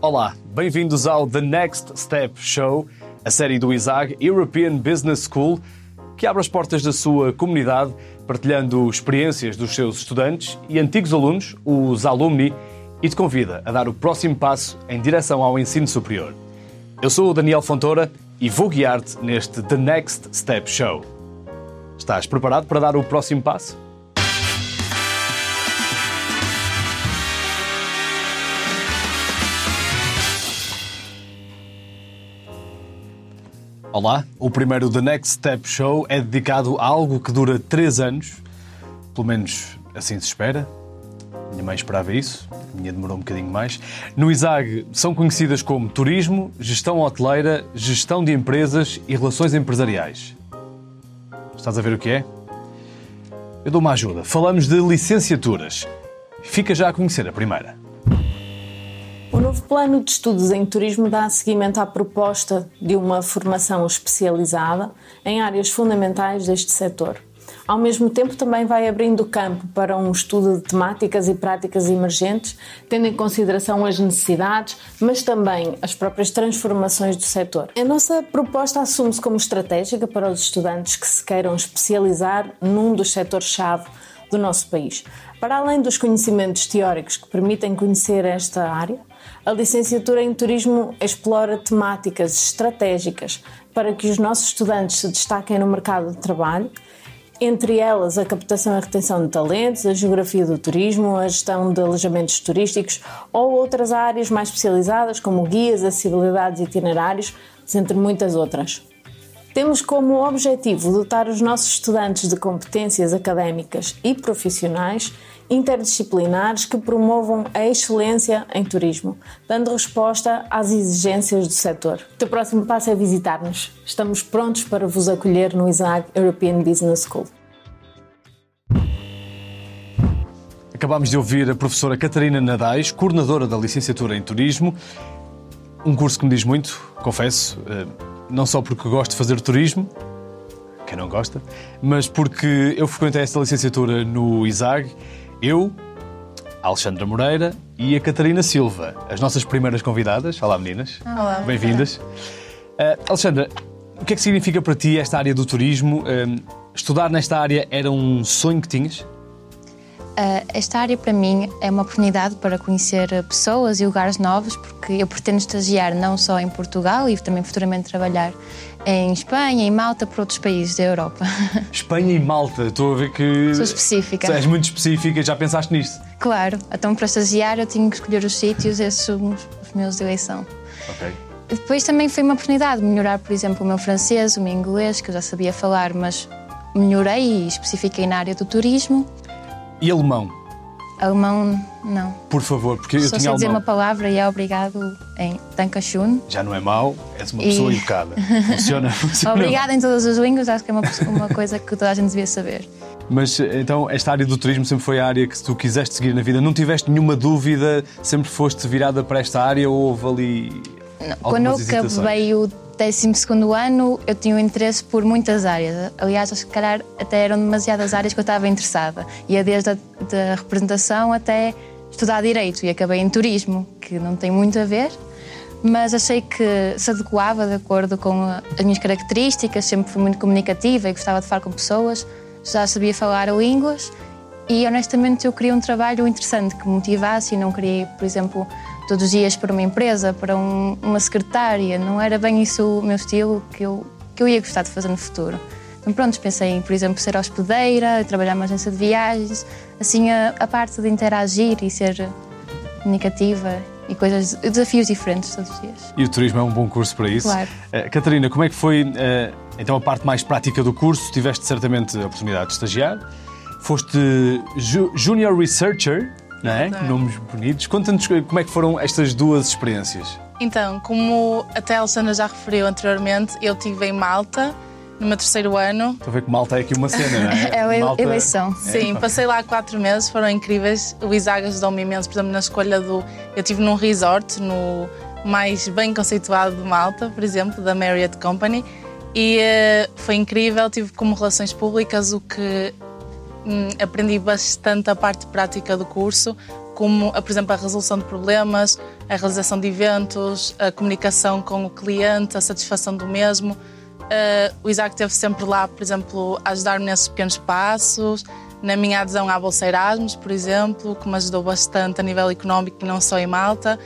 Olá, bem-vindos ao The Next Step Show, a série do ISAG European Business School, que abre as portas da sua comunidade, partilhando experiências dos seus estudantes e antigos alunos, os alumni, e te convida a dar o próximo passo em direção ao ensino superior. Eu sou o Daniel Fontoura e vou guiar-te neste The Next Step Show. Estás preparado para dar o próximo passo? Olá, o primeiro The Next Step Show é dedicado a algo que dura 3 anos, pelo menos assim se espera. Minha mãe esperava isso, a minha demorou um bocadinho mais. No ISAG são conhecidas como turismo, gestão hoteleira, gestão de empresas e relações empresariais. Estás a ver o que é? Eu dou uma ajuda. Falamos de licenciaturas. Fica já a conhecer a primeira. Novo plano de estudos em turismo dá seguimento à proposta de uma formação especializada em áreas fundamentais deste setor. Ao mesmo tempo, também vai abrindo campo para um estudo de temáticas e práticas emergentes, tendo em consideração as necessidades, mas também as próprias transformações do setor. A nossa proposta assume-se como estratégica para os estudantes que se queiram especializar num dos setores-chave do nosso país. Para além dos conhecimentos teóricos que permitem conhecer esta área, a licenciatura em Turismo explora temáticas estratégicas para que os nossos estudantes se destaquem no mercado de trabalho, entre elas a captação e retenção de talentos, a geografia do turismo, a gestão de alojamentos turísticos ou outras áreas mais especializadas como guias, acessibilidades e itinerários, entre muitas outras. Temos como objetivo dotar os nossos estudantes de competências académicas e profissionais interdisciplinares que promovam a excelência em turismo, dando resposta às exigências do setor. O teu próximo passo é visitar-nos. Estamos prontos para vos acolher no ISAG European Business School. Acabámos de ouvir a professora Catarina Nadais, coordenadora da licenciatura em Turismo. Um curso que me diz muito, confesso, eh, não só porque gosto de fazer turismo, quem não gosta, mas porque eu frequentei esta licenciatura no ISAG eu, a Alexandra Moreira e a Catarina Silva, as nossas primeiras convidadas. Olá, meninas. Olá. Bem-vindas. Uh, Alexandra, o que é que significa para ti esta área do turismo? Uh, estudar nesta área era um sonho que tinhas? Uh, esta área para mim é uma oportunidade para conhecer pessoas e lugares novos, porque eu pretendo estagiar não só em Portugal e também futuramente trabalhar em Espanha, em Malta, para outros países da Europa. Espanha e Malta, estou a ver que. Sou específica. És muito específica, já pensaste nisto? Claro, então para estagiar eu tinha que escolher os sítios, esses são os meus de eleição. Ok. Depois também foi uma oportunidade de melhorar, por exemplo, o meu francês, o meu inglês, que eu já sabia falar, mas melhorei e especifiquei na área do turismo. E alemão? Alemão, não. Por favor, porque eu Só tinha sei alemão. dizer uma palavra e é obrigado em Dankeschön. Já não é mau, és uma E- pessoa educada. Funciona, funciona. Obrigada em todas as línguas, acho que é uma, uma coisa que toda a gente devia saber. Mas então, esta área do turismo sempre foi a área que tu quiseste seguir na vida? Não tiveste nenhuma dúvida? Sempre foste virada para esta área ou houve ali. Quando eu hesitações? acabei o 12 ano, eu tinha um interesse por muitas áreas. Aliás, se calhar até eram demasiadas áreas que eu estava interessada. Ia desde a da representação até estudar Direito e acabei em Turismo, que não tem muito a ver, mas achei que se adequava de acordo com as minhas características. Sempre fui muito comunicativa e gostava de falar com pessoas, já sabia falar línguas e honestamente eu queria um trabalho interessante que me motivasse e não queria, por exemplo, todos os dias para uma empresa, para um- uma secretária. Não era bem isso o meu estilo que eu, que eu ia gostar de fazer no futuro. Então pronto, pensei em, por exemplo, ser hospedeira, trabalhar numa agência de viagens, assim a, a parte de interagir e ser comunicativa e coisas, desafios diferentes todos os dias. E o turismo é um bom curso para isso. Claro. Eh, Catarina, como é que foi eh, então a parte mais prática do curso? Tiveste certamente a oportunidade de estagiar. Foste ju- Junior Researcher, não é? Nomes bonitos. Conta-nos como é que foram estas duas experiências. Então, como até a Alexandra já referiu anteriormente, eu estive em Malta no meu terceiro ano. Estou a ver que Malta é aqui uma cena, não é? É a Malta- eleição. Sim, passei lá quatro meses, foram incríveis. O Isaac ajudou-me imenso, por exemplo, na escolha do. Eu estive num resort, no mais bem conceituado de Malta, por exemplo, da Marriott Company, e eh, foi incrível. Tive como relações públicas o que hum, aprendi bastante a parte prática do curso, como, por exemplo, a resolução de problemas, a realização de eventos, a comunicação com o cliente, a satisfação do mesmo. Uh, o Isaac esteve sempre lá, por exemplo, a ajudar-me nesses pequenos passos, na minha adesão à Bolsa Erasmus, por exemplo, que me ajudou bastante a nível económico e não só em Malta.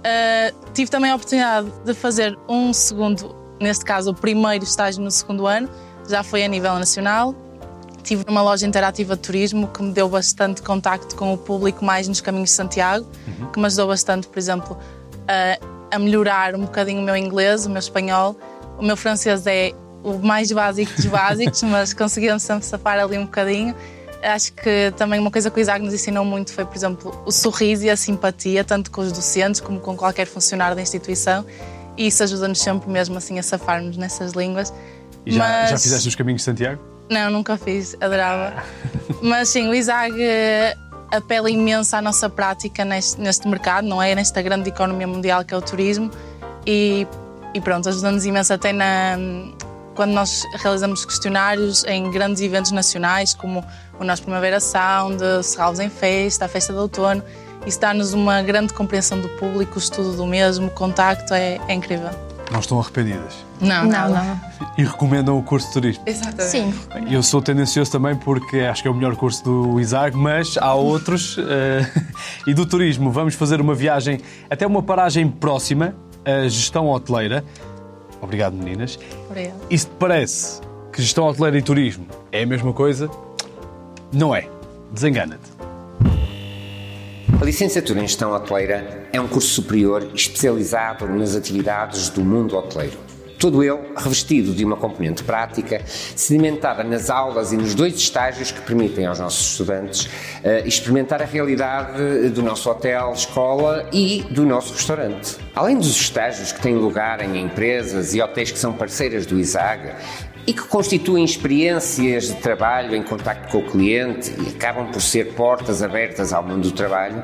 Uh, tive também a oportunidade de fazer um segundo, neste caso o primeiro estágio no segundo ano, já foi a nível nacional. Tive numa loja interativa de turismo que me deu bastante contacto com o público mais nos caminhos de Santiago, uhum. que me ajudou bastante, por exemplo, a, a melhorar um bocadinho o meu inglês, o meu espanhol o meu francês é o mais básico dos básicos, mas conseguimos sempre safar ali um bocadinho. Acho que também uma coisa que o Isaac nos ensinou muito foi, por exemplo, o sorriso e a simpatia, tanto com os docentes como com qualquer funcionário da instituição. E isso ajuda-nos sempre mesmo assim a safarmos nessas línguas. E já, mas... já fizeste os caminhos de Santiago? Não, nunca fiz, adorava. mas sim, o Isaac eh, apela imenso à nossa prática neste, neste mercado, não é? Nesta grande economia mundial que é o turismo. E e pronto, ajuda-nos imenso até na, quando nós realizamos questionários em grandes eventos nacionais, como o nosso Primavera Sound, Serralves em Festa, a Festa de Outono. Isso dá-nos uma grande compreensão do público, o estudo do mesmo, o contacto, é, é incrível. Não estão arrependidas? Não, não, não. E recomendam o curso de turismo? Exatamente. Sim. Eu sou tendencioso também porque acho que é o melhor curso do Isaac, mas há outros. Uh, e do turismo, vamos fazer uma viagem até uma paragem próxima, a gestão hoteleira. Obrigado, meninas. Obrigado. E se te parece que gestão hoteleira e turismo é a mesma coisa, não é. Desengana-te. A licenciatura em Gestão Hoteleira é um curso superior especializado nas atividades do mundo hoteleiro. Todo ele revestido de uma componente prática, sedimentada nas aulas e nos dois estágios que permitem aos nossos estudantes uh, experimentar a realidade do nosso hotel, escola e do nosso restaurante. Além dos estágios que têm lugar em empresas e hotéis que são parceiras do ISAG, e que constituem experiências de trabalho em contacto com o cliente e acabam por ser portas abertas ao mundo do trabalho,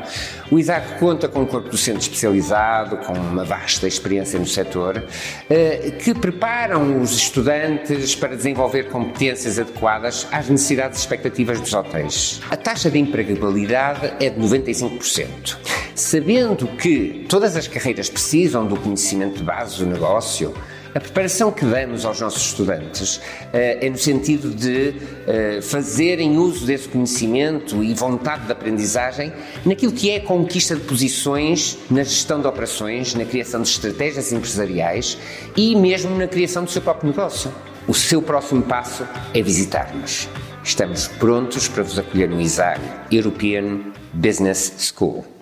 o ISAC conta com um corpo docente especializado, com uma vasta experiência no setor, eh, que preparam os estudantes para desenvolver competências adequadas às necessidades e expectativas dos hotéis. A taxa de empregabilidade é de 95%. Sabendo que todas as carreiras precisam do conhecimento de base do negócio, a preparação que damos aos nossos estudantes uh, é no sentido de uh, fazerem uso desse conhecimento e vontade de aprendizagem naquilo que é a conquista de posições na gestão de operações, na criação de estratégias empresariais e mesmo na criação do seu próprio negócio. O seu próximo passo é visitar-nos. Estamos prontos para vos acolher no ISAG European Business School.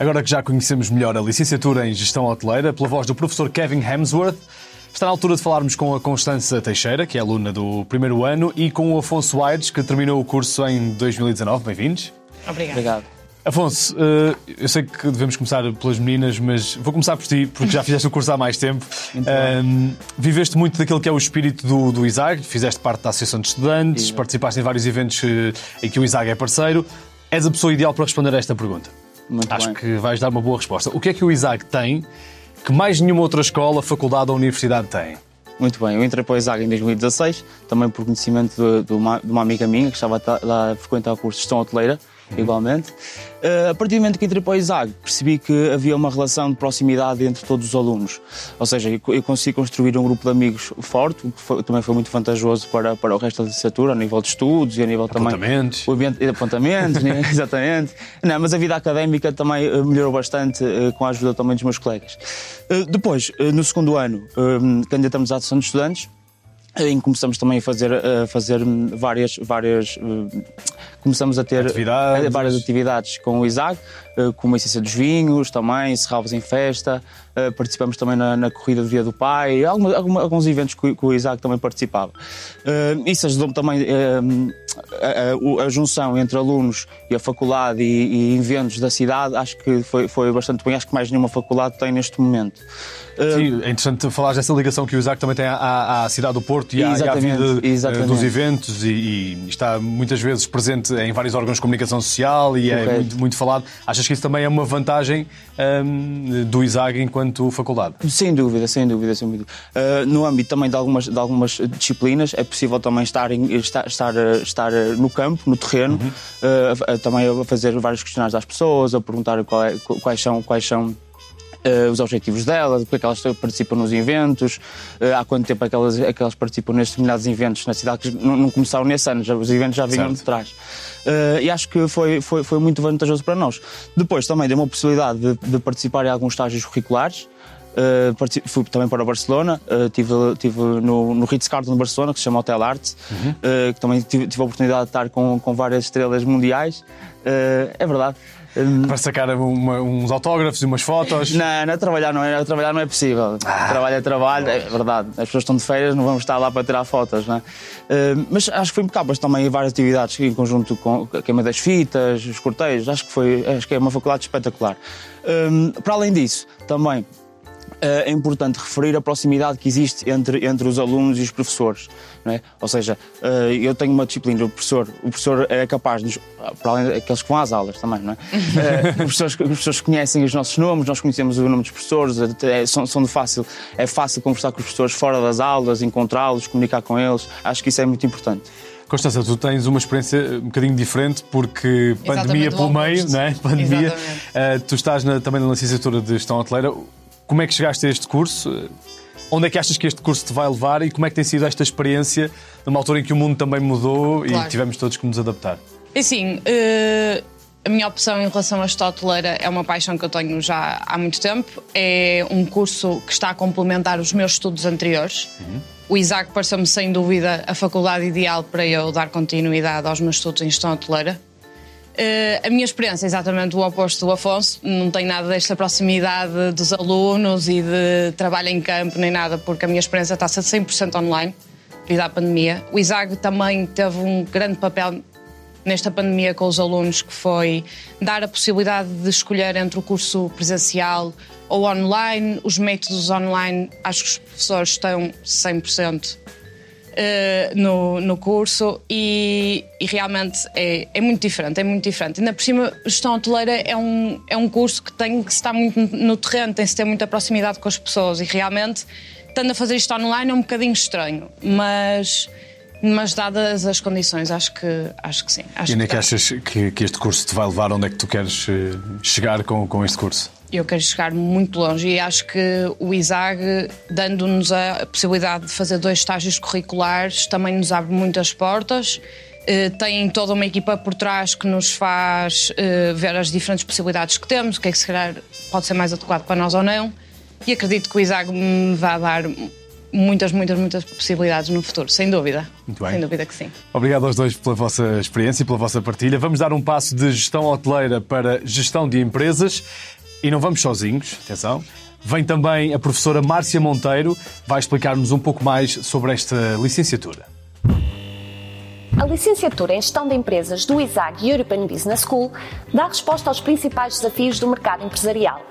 Agora que já conhecemos melhor a licenciatura em Gestão Hoteleira, pela voz do professor Kevin Hemsworth, está na altura de falarmos com a Constança Teixeira, que é aluna do primeiro ano, e com o Afonso Aires, que terminou o curso em 2019. Bem-vindos. Obrigado. Obrigado. Afonso, eh, eu sei que devemos começar pelas meninas, mas vou começar por ti, porque já fizeste o curso há mais tempo. Um, viveste muito daquilo que é o espírito do, do ISAG, fizeste parte da Associação de Estudantes, Sim. participaste em vários eventos eh, em que o ISAG é parceiro. És a pessoa ideal para responder a esta pergunta. Muito Acho bem. que vais dar uma boa resposta. O que é que o Isaac tem que mais nenhuma outra escola, faculdade ou universidade tem? Muito bem, eu entrei para o ISAG em 2016, também por conhecimento de, de, uma, de uma, amiga minha que estava a, a frequentar o curso de gestão hoteleira. Igualmente. Uh, a partir do momento que entrei para o ISAG, percebi que havia uma relação de proximidade entre todos os alunos. Ou seja, eu consegui construir um grupo de amigos forte, o que foi, também foi muito vantajoso para, para o resto da licenciatura, a nível de estudos e a nível apontamentos. também. Apontamentos. Apontamentos, né? exatamente. Não, mas a vida académica também eh, melhorou bastante uh, com a ajuda também dos meus colegas. Uh, depois, no segundo ano, candidatamos à Associação de Estudantes em que começamos também a fazer, a fazer várias, várias começamos a ter atividades. várias atividades com o Isaac, como a essência dos vinhos também, Serralvos em Festa, participamos também na, na, Corrida do Dia do Pai, alguns, alguns eventos que, que, o Isaac também participava. Isso ajudou-me também a, a, a, junção entre alunos e a faculdade e, e eventos da cidade, acho que foi, foi bastante bem, acho que mais nenhuma faculdade tem neste momento. Sim, é interessante falar dessa ligação que o Isaac também tem à, à cidade do Porto e à, e à vida eh, exatamente. dos eventos e, e está muitas vezes presente em vários órgãos de comunicação social e é Correto. muito, muito falado. Achas que isso também é uma vantagem hum, do Isaac enquanto faculdade? Sem dúvida, sem dúvida, sem dúvida. Uh, no âmbito também de algumas, de algumas disciplinas, é possível também estar, em- estar, estar, uh, estar uh, no campo, no terreno, uh, a- a- também a fazer vários questionários às pessoas, a perguntar qual é- quais são. Quais são uh, os objetivos delas, porque é que elas participam nos eventos, uh, há quanto tempo é que elas, é que elas participam nestes determinados eventos na cidade, que não, não começaram nesse ano, já, os eventos já vinham Certo. de trás. Uh, e acho que foi, foi, foi muito vantajoso para nós. Depois também deu uma possibilidade de, de participar em alguns estágios curriculares. Uh, fui também para Barcelona, uh, tive, tive no, no Ritz-Carlton de Barcelona, que se chama Hotel Art, uh, que também tive, tive a oportunidade de estar com, com várias estrelas mundiais. É verdade. Para sacar uma- uns autógrafos e umas fotos? não, não é trabalhar, não é, trabalhar não é possível. Trabalho é trabalho, é verdade. As pessoas estão de férias, não vamos estar lá para tirar fotos, não é? Eh, mas acho que foi impecável, mas também várias atividades em conjunto com a queima das fitas, os cortejos, acho que foi, acho que é uma faculdade espetacular. Eh, para além disso, também é importante referir a proximidade que existe entre, entre os alunos e os professores. Não é? Ou seja, eh, eu tenho uma disciplina, o professor, o professor é capaz de para além daqueles que vão às aulas também, não é? Eh, os, professores, os professores conhecem os nossos nomes, nós conhecemos o nome dos professores, é, são, são de fácil, é fácil conversar com os professores fora das aulas, encontrá-los, comunicar com eles. Acho que isso é muito importante. Constança, tu tens uma experiência um bocadinho diferente porque pandemia Exatamente, pelo o meio, não é? Pandemia. Eh, tu estás na- também na licenciatura de Gestão Hoteleira. Como é que chegaste a este curso? Onde é que achas que este curso te vai levar e como é que tem sido esta experiência numa altura em que o mundo também mudou e Claro. tivemos todos que nos adaptar? Assim, eh, a minha opção em relação à gestão hoteleira é uma paixão que eu tenho já há muito tempo. É um curso que está a complementar os meus estudos anteriores. O Isaac pareceu-me, sem dúvida, a faculdade ideal para eu dar continuidade aos meus estudos em gestão hoteleira. Eh, a minha experiência é exatamente o oposto do Afonso. Não tem nada desta proximidade dos alunos e de trabalho em campo, nem nada, porque a minha experiência está a ser 100% online devido à pandemia. O Isaac também teve um grande papel nesta pandemia com os alunos, que foi dar a possibilidade de escolher entre o curso presencial ou online. Os métodos online, acho que os professores estão 100% eh, no, no curso e, e realmente é, é muito diferente, é muito diferente. Ainda por cima, gestão hoteleira é um, é um curso que tem que estar muito no terreno, tem que ter muita proximidade com as pessoas e realmente, estando a fazer isto online é um bocadinho estranho, mas, mas dadas as condições, acho que, acho que sim. Acho E onde é que achas que, que este curso te vai levar? Onde é que tu queres eh, chegar com, com este curso? Eu quero chegar muito longe e acho que o ISAG, dando-nos a possibilidade de fazer dois estágios curriculares, também nos abre muitas portas. Eh, Tem toda uma equipa por trás que nos faz eh, ver as diferentes possibilidades que temos, o que é que se calhar pode ser mais adequado para nós ou não. E acredito que o ISAG me vai dar muitas, muitas, muitas possibilidades no futuro, sem dúvida. Muito bem. Sem dúvida que sim. Obrigado aos dois pela vossa experiência e pela vossa partilha. Vamos dar um passo de gestão hoteleira para gestão de empresas e não vamos sozinhos, atenção. Vem também a professora Márcia Monteiro, vai explicar-nos um pouco mais sobre esta licenciatura. A licenciatura em Gestão de Empresas do ISAG European Business School dá resposta aos principais desafios do mercado empresarial.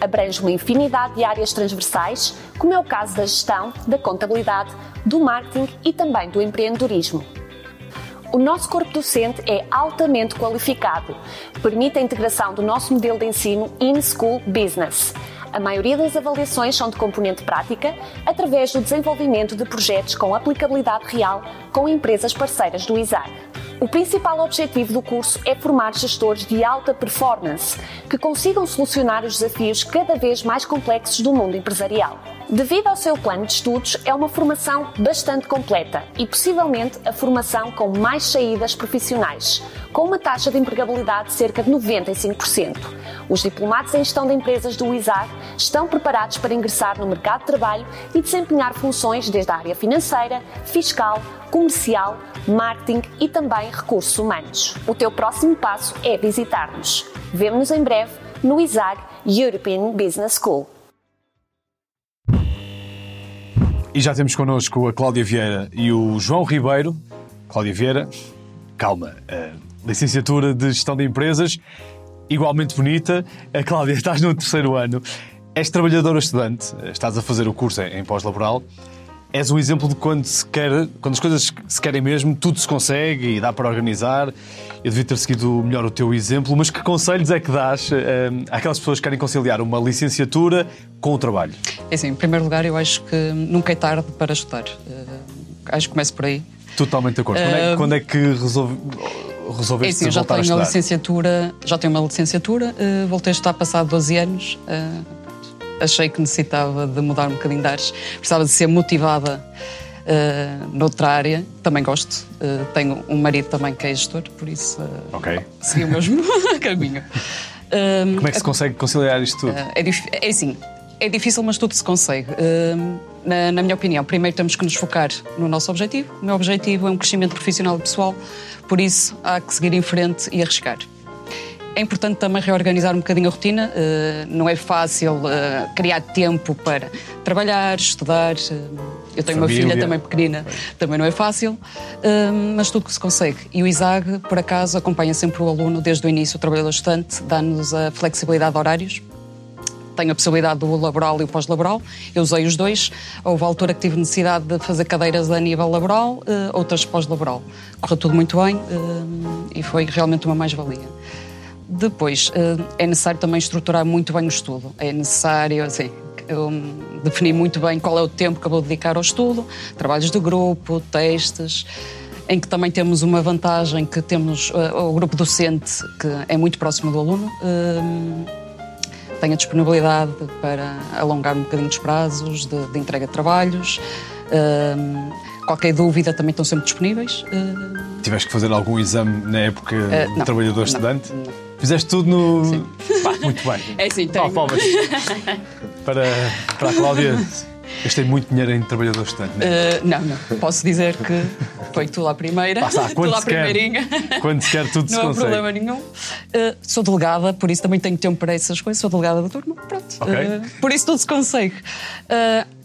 Abrange uma infinidade de áreas transversais, como é o caso da gestão, da contabilidade, do marketing e também do empreendedorismo. O nosso corpo docente é altamente qualificado. Permite a integração do nosso modelo de ensino in-school business. A maioria das avaliações são de componente prática, através do desenvolvimento de projetos com aplicabilidade real com empresas parceiras do ISAG. O principal objetivo do curso é formar gestores de alta performance que consigam solucionar os desafios cada vez mais complexos do mundo empresarial. Devido ao seu plano de estudos, é uma formação bastante completa e possivelmente a formação com mais saídas profissionais, com uma taxa de empregabilidade de cerca de 95%. Os diplomados em gestão de empresas do ISAG estão preparados para ingressar no mercado de trabalho e desempenhar funções desde a área financeira, fiscal, comercial, marketing e também recursos humanos. O teu próximo passo é visitar-nos. Vemo-nos em breve no ISAG European Business School. E já temos connosco a Cláudia Vieira e o João Ribeiro. Cláudia Vieira, calma, licenciatura de Gestão de Empresas, igualmente bonita. A Cláudia, estás no terceiro ano. És trabalhadora estudante, estás a fazer o curso em pós-laboral. És um exemplo de quando se quer, quando as coisas se querem mesmo, tudo se consegue e dá para organizar. Eu devia ter seguido melhor o teu exemplo, mas que conselhos é que dás eh, àquelas pessoas que querem conciliar uma licenciatura com o trabalho? É assim, em primeiro lugar, eu acho que nunca é tarde para estudar. Uh, acho que começo por aí. Totalmente de acordo. Quando, é, quando é que resolve, resolveste é assim, já tenho a, a licenciatura, já tenho uma licenciatura, uh, voltei a estudar passado 12 anos. Uh, achei que necessitava de mudar um bocadinho de ares, precisava de ser motivada uh, noutra área. Também gosto. Uh, tenho um marido também que é gestor, por isso uh, okay. segui o mesmo caminho. Como é que se consegue conciliar isto tudo? é, é assim, é difícil, mas tudo se consegue. Na, na, minha opinião, primeiro temos que nos focar no nosso objetivo. O meu objetivo é um crescimento profissional e pessoal, por isso há que seguir em frente e arriscar. É importante também reorganizar um bocadinho a rotina. Uh, não é fácil uh, criar tempo para trabalhar, estudar. Uh, eu tenho Família. uma filha também pequenina, também não é fácil, mas tudo que se consegue. E o ISAG, por acaso, acompanha sempre o aluno desde o início, o trabalhador estudante, dá-nos a flexibilidade de horários tenho a possibilidade do laboral e o pós-laboral. Eu usei os dois. Houve a altura que tive necessidade de fazer cadeiras a nível laboral, outras pós-laboral. Correu tudo muito bem e foi realmente uma mais-valia. Depois, eh, é necessário também estruturar muito bem o estudo. É necessário, assim, definir muito bem qual é o tempo que eu vou dedicar ao estudo, trabalhos de grupo, testes, em que também temos uma vantagem que temos uh, o grupo docente, que é muito próximo do aluno, uh, tem a disponibilidade para alongar um bocadinho os prazos de, de entrega de trabalhos. Uh, qualquer dúvida também estão sempre disponíveis. Tiveste que fazer algum exame na época de trabalhador-estudante? Fizeste tudo no. Pá, muito bem. É sim, tenho. palmas. para, para a Cláudia, gastei muito dinheiro em trabalhador estudante, não é? Uh, não, não. Posso dizer que foi tudo à primeira. Passa, tudo à primeirinha. Quando se quer, tudo não se consegue. Não há problema nenhum. Uh, sou delegada, por isso também tenho tempo para essas coisas. Sou delegada de turno, pronto. Okay. Uh, por isso tudo se consegue.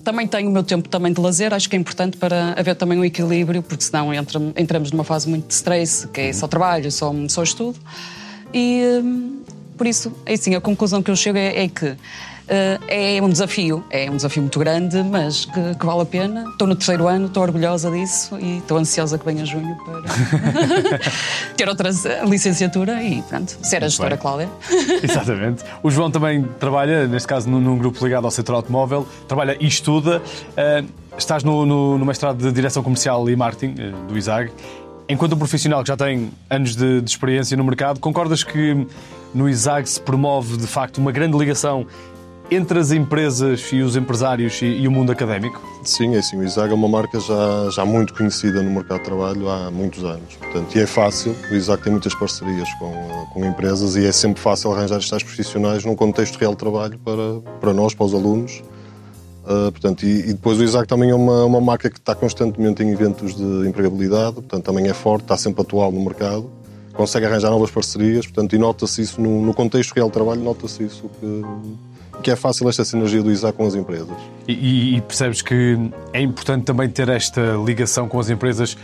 também tenho o meu tempo também de lazer, acho que é importante para haver também um equilíbrio, porque senão entramos numa fase muito de stress, que é só trabalho, só, só estudo. E hum, por isso, é assim, a conclusão que eu chego é, é que Uh, é um desafio, é um desafio muito grande, mas que, que, vale a pena. Estou no terceiro ano, estou orgulhosa disso e estou ansiosa que venha junho para ter outra licenciatura e pronto, ser a gestora Cláudia. Exatamente. O João também trabalha, neste caso, num, num, grupo ligado ao setor automóvel, trabalha e estuda. Uh, estás no, no, no, mestrado de Direção Comercial e Marketing uh, do ISAG Enquanto um profissional que já tem anos de, de, experiência no mercado, concordas que no ISAG se promove de facto uma grande ligação entre as empresas e os empresários e, e o mundo académico? Sim, é assim. O ISAG é uma marca já, já muito conhecida no mercado de trabalho há muitos anos. Portanto, e é fácil. O ISAG tem muitas parcerias com, com empresas e é sempre fácil arranjar estes profissionais num contexto real de trabalho para, para nós, para os alunos Uh, portanto, e, e, depois o Isaac também é uma, uma marca que está constantemente em eventos de empregabilidade, portanto também é forte, está sempre atual no mercado, consegue arranjar novas parcerias, portanto, e nota-se isso no, no, contexto real de trabalho, nota-se isso que, que é fácil esta sinergia do Isaac com as empresas. E, e, percebes que é importante também ter esta ligação com as empresas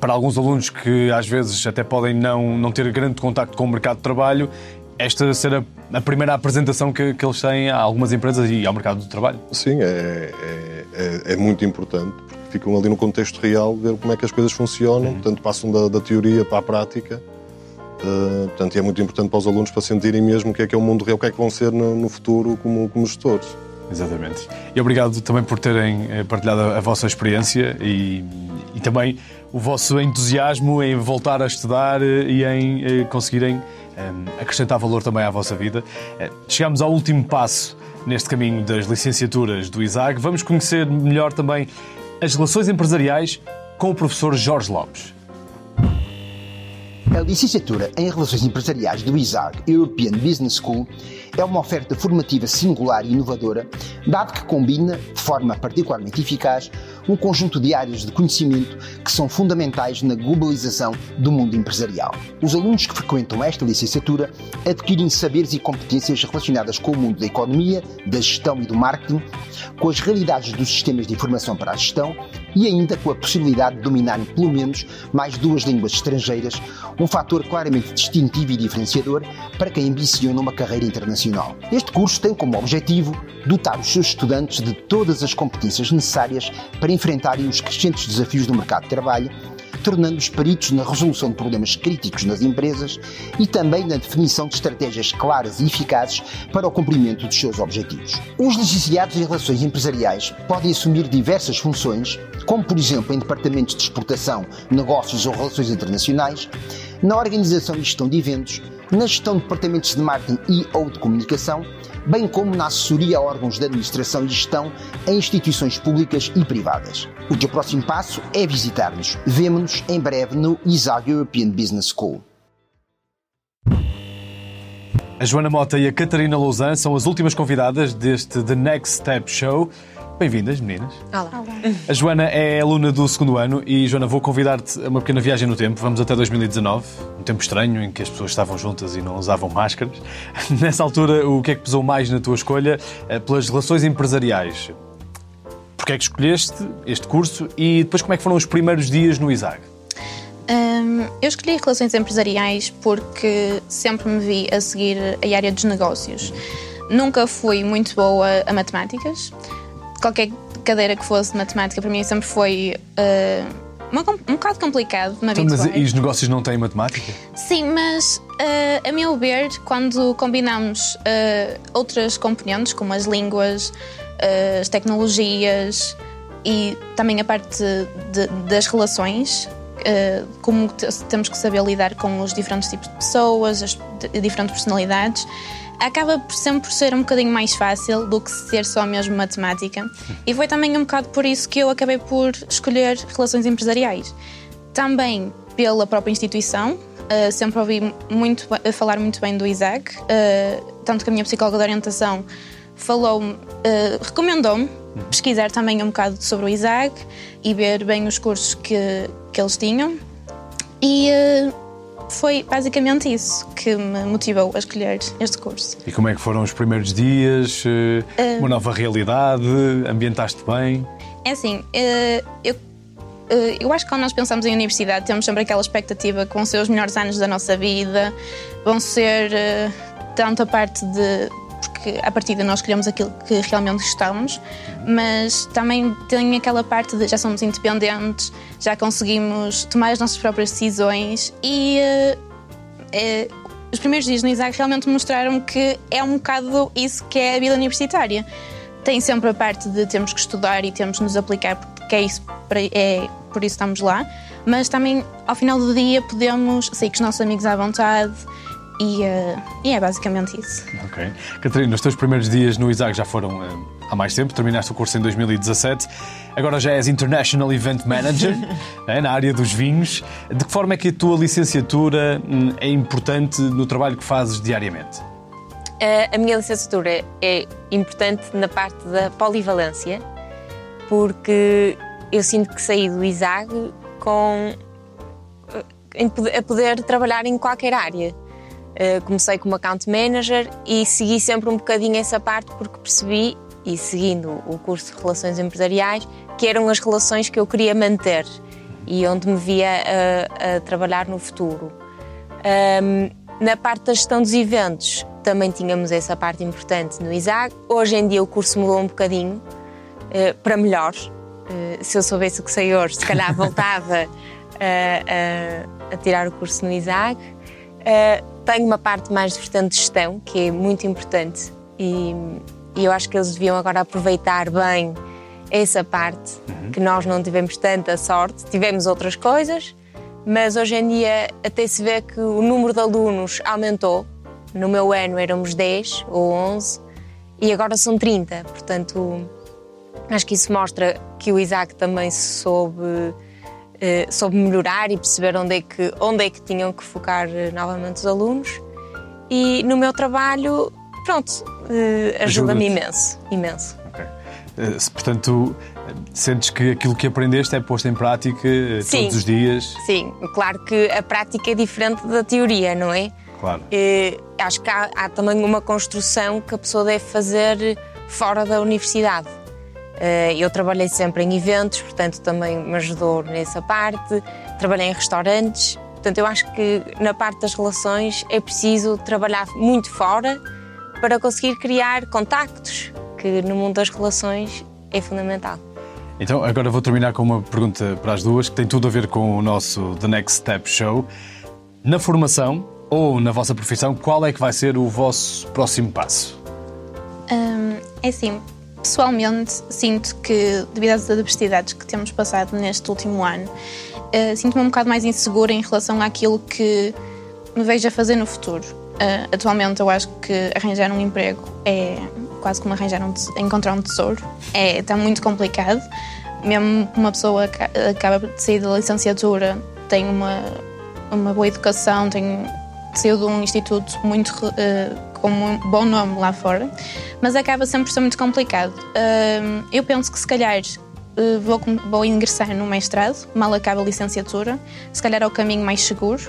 para alguns alunos que às vezes até podem não, não ter grande contacto com o mercado de trabalho esta ser a, a primeira apresentação que, que, eles têm a algumas empresas e ao mercado do trabalho. Sim, é, é, é, é muito importante, porque ficam ali no contexto real, ver como é que as coisas funcionam, uhum. portanto passam da, da, teoria para a prática. Uh, portanto, é muito importante para os alunos para sentirem mesmo o que é que é o mundo real, o que é que vão ser no, no futuro como, como gestores. Exatamente. E obrigado também por terem eh, partilhado a, vossa experiência e, e, também o vosso entusiasmo em voltar a estudar eh, e em conseguirem acrescentar valor também à vossa vida. Uh, chegamos ao último passo neste caminho das licenciaturas do ISAG. Vamos conhecer melhor também as relações empresariais com o professor Jorge Lopes. A licenciatura em Relações Empresariais do ISAG European Business School é uma oferta formativa singular e inovadora, dado que combina, de forma particularmente eficaz, um conjunto de áreas de conhecimento que são fundamentais na globalização do mundo empresarial. Os alunos que frequentam esta licenciatura adquirem saberes e competências relacionadas com o mundo da economia, da gestão e do marketing, com as realidades dos sistemas de informação para a gestão, e ainda com a possibilidade de dominarem pelo menos mais duas línguas estrangeiras, um fator claramente distintivo e diferenciador para quem ambiciona uma carreira internacional. Este curso tem como objetivo dotar os seus estudantes de todas as competências necessárias para enfrentarem os crescentes desafios do mercado de trabalho tornando-os peritos na resolução de problemas críticos nas empresas e também na definição de estratégias claras e eficazes para o cumprimento dos seus objetivos. Os licenciados em Relações Empresariais podem assumir diversas funções, como por exemplo em departamentos de exportação, negócios ou relações internacionais, na organização e gestão de eventos, na gestão de departamentos de marketing e ou de comunicação, bem como na assessoria a órgãos de administração e gestão em instituições públicas e privadas. O teu próximo passo é visitar-nos. Vemo-nos em breve no ISAG European Business School. A Joana Mota e a Catarina Lousã são as últimas convidadas deste The Next Step Show. Bem-vindas, meninas. Olá. A Joana é aluna do segundo ano e, Joana, vou convidar-te a uma pequena viagem no tempo. Vamos até 2019, um tempo estranho em que as pessoas estavam juntas e não usavam máscaras. Nessa altura, o que é que pesou mais na tua escolha eh, pelas relações empresariais? Porquê é que escolheste este curso e depois como é que foram os primeiros dias no ISAG? Hum, eu escolhi relações empresariais porque sempre me vi a seguir a área dos negócios. Nunca fui muito boa a matemáticas. Qualquer cadeira que fosse de matemática para mim sempre foi uh, um bocado complicado na então, vida. Mas e os negócios não têm matemática? Sim, mas uh, a meu ver, quando combinamos uh, outras componentes, como as línguas, as tecnologias e também a parte de, das relações, uh, como temos que saber lidar com os diferentes tipos de pessoas, as diferentes personalidades, acaba sempre por ser um bocadinho mais fácil do que ser só mesmo matemática. E foi também um bocado por isso que eu acabei por escolher relações empresariais. Também pela própria instituição, uh, sempre ouvi muito, falar muito bem do ISAC, uh, tanto que a minha psicóloga de orientação falou-me, uh, recomendou-me pesquisar também um bocado sobre o ISAG e ver bem os cursos que, que eles tinham. E uh, foi basicamente isso que me motivou a escolher este curso. E como é que foram os primeiros dias? Uh, uma nova realidade? Ambientaste bem? É assim, eu eu acho que quando nós pensamos em universidade temos sempre aquela expectativa que vão ser os melhores anos da nossa vida, vão ser tanto a parte de porque a partir de nós queremos aquilo que realmente gostamos, mas também tem aquela parte de já somos independentes, já conseguimos tomar as nossas próprias decisões e uh, uh, os primeiros dias no ISAC realmente mostraram que é um bocado isso que é a vida universitária. Tem sempre a parte de termos que estudar e temos que nos aplicar, porque é, isso, é por isso estamos lá, mas também ao final do dia podemos sair com os nossos amigos à vontade e, uh, e, é basicamente isso. Ok. Catarina, os teus primeiros dias no ISAG já foram uh, há mais tempo, terminaste o curso em 2017, agora já és International Event Manager é, na área dos vinhos. De que forma é que a tua licenciatura hum, é importante no trabalho que fazes diariamente? A minha licenciatura é importante na parte da polivalência, porque eu sinto que saí do ISAG com a poder trabalhar em qualquer área. Uh, comecei como account manager e segui sempre um bocadinho essa parte porque percebi, e seguindo o curso de Relações Empresariais, que eram as relações que eu queria manter e onde me via a, a trabalhar no futuro. Um, na parte da gestão dos eventos, também tínhamos essa parte importante no ISAG. Hoje em dia o curso mudou um bocadinho uh, para melhor. Uh, se eu soubesse o que sei hoje, se calhar voltava a tirar o curso no ISAG. Uh, tenho uma parte mais de vertente de gestão, que é muito importante, e, e, eu acho que eles deviam agora aproveitar bem essa parte, uhum. que nós não tivemos tanta sorte, tivemos outras coisas, mas hoje em dia até se vê que o número de alunos aumentou. No meu ano éramos 10 ou 11 e agora são 30, portanto acho que isso mostra que o Isaac também soube soube melhorar e perceber onde é, que, onde é que tinham que focar eh, novamente os alunos. E no meu trabalho, pronto, uh, ajuda-me imenso, imenso. Okay. Portanto, sentes que aquilo que aprendeste é posto em prática sim, todos os dias? Sim, claro que a prática é diferente da teoria, não é? Claro. acho que há, há também uma construção que a pessoa deve fazer fora da universidade. Eh, Eu trabalhei sempre em eventos, portanto também me ajudou nessa parte. Trabalhei em restaurantes, portanto eu acho que na parte das relações é preciso trabalhar muito fora para conseguir criar contactos, que no mundo das relações é fundamental. Então, agora vou terminar com uma pergunta para as duas que tem tudo a ver com o nosso The Next Step Show. Na formação ou na vossa profissão, qual é que vai ser o vosso próximo passo? Hum, é assim, pessoalmente sinto que, devido às adversidades que temos passado neste último ano, eh, sinto-me um bocado mais insegura em relação àquilo que me vejo a fazer no futuro. Eh, atualmente eu acho que arranjar um emprego é quase como arranjar um encontrar um tesouro. É, está muito complicado. Mesmo uma pessoa aca- acaba de sair da licenciatura, tem uma, uma boa educação, tem saiu de um instituto muito eh, com um bom nome lá fora, mas acaba sempre por ser muito complicado. Eu penso que se calhar eh, vou, vou ingressar no mestrado, mal acaba a licenciatura, se calhar é o caminho mais seguro.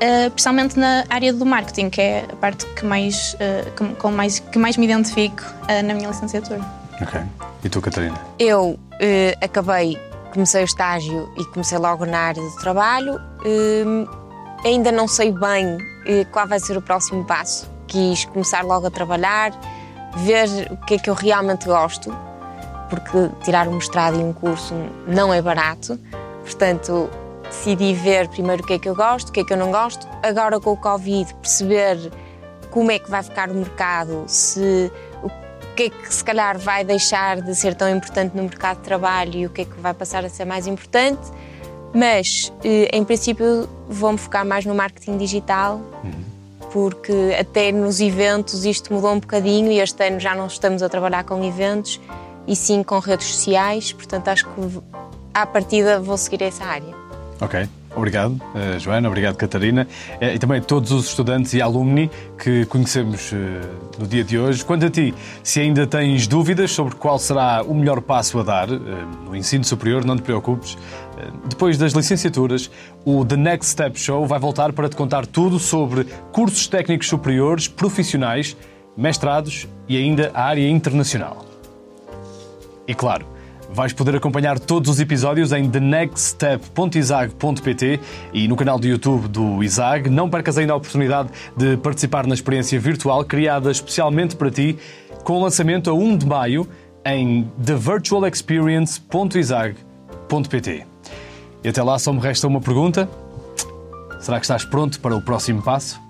Uh, principalmente na área do marketing, que é a parte que mais, uh, com, com mais, que mais me identifico uh, na minha licenciatura. Ok. E tu, Catarina? Eu eh, acabei, comecei o estágio e comecei logo na área do trabalho. Hum, ainda não sei bem eh, qual vai ser o próximo passo. Quis começar logo a trabalhar, ver o que é que eu realmente gosto, porque tirar um mestrado e um curso não é barato. Portanto, decidi ver primeiro o que é que eu gosto, o que é que eu não gosto. Agora com o Covid, perceber como é que vai ficar o mercado, se o que é que se calhar vai deixar de ser tão importante no mercado de trabalho e o que é que vai passar a ser mais importante. Mas, eh, em princípio, vou-me focar mais no marketing digital, porque até nos eventos isto mudou um bocadinho e este ano já não estamos a trabalhar com eventos e sim com redes sociais, portanto acho que à partida vou seguir essa área. Ok. Obrigado, eh, Joana. Obrigado, Catarina. Eh, E também todos os estudantes e alumni que conhecemos eh, no dia de hoje. Quanto a ti, se ainda tens dúvidas sobre qual será o melhor passo a dar no ensino superior, não te preocupes. Depois das licenciaturas, o The Next Step Show vai voltar para te contar tudo sobre cursos técnicos superiores, profissionais, mestrados e ainda a área internacional. E claro, vais poder acompanhar todos os episódios em thenextstep.isag.pt e no canal do YouTube do ISAG. Não percas ainda a oportunidade de participar na experiência virtual criada especialmente para ti, com lançamento a 1 de maio em thevirtualexperience.isag.pt. E até lá só me resta uma pergunta. Será que estás pronto para o próximo passo?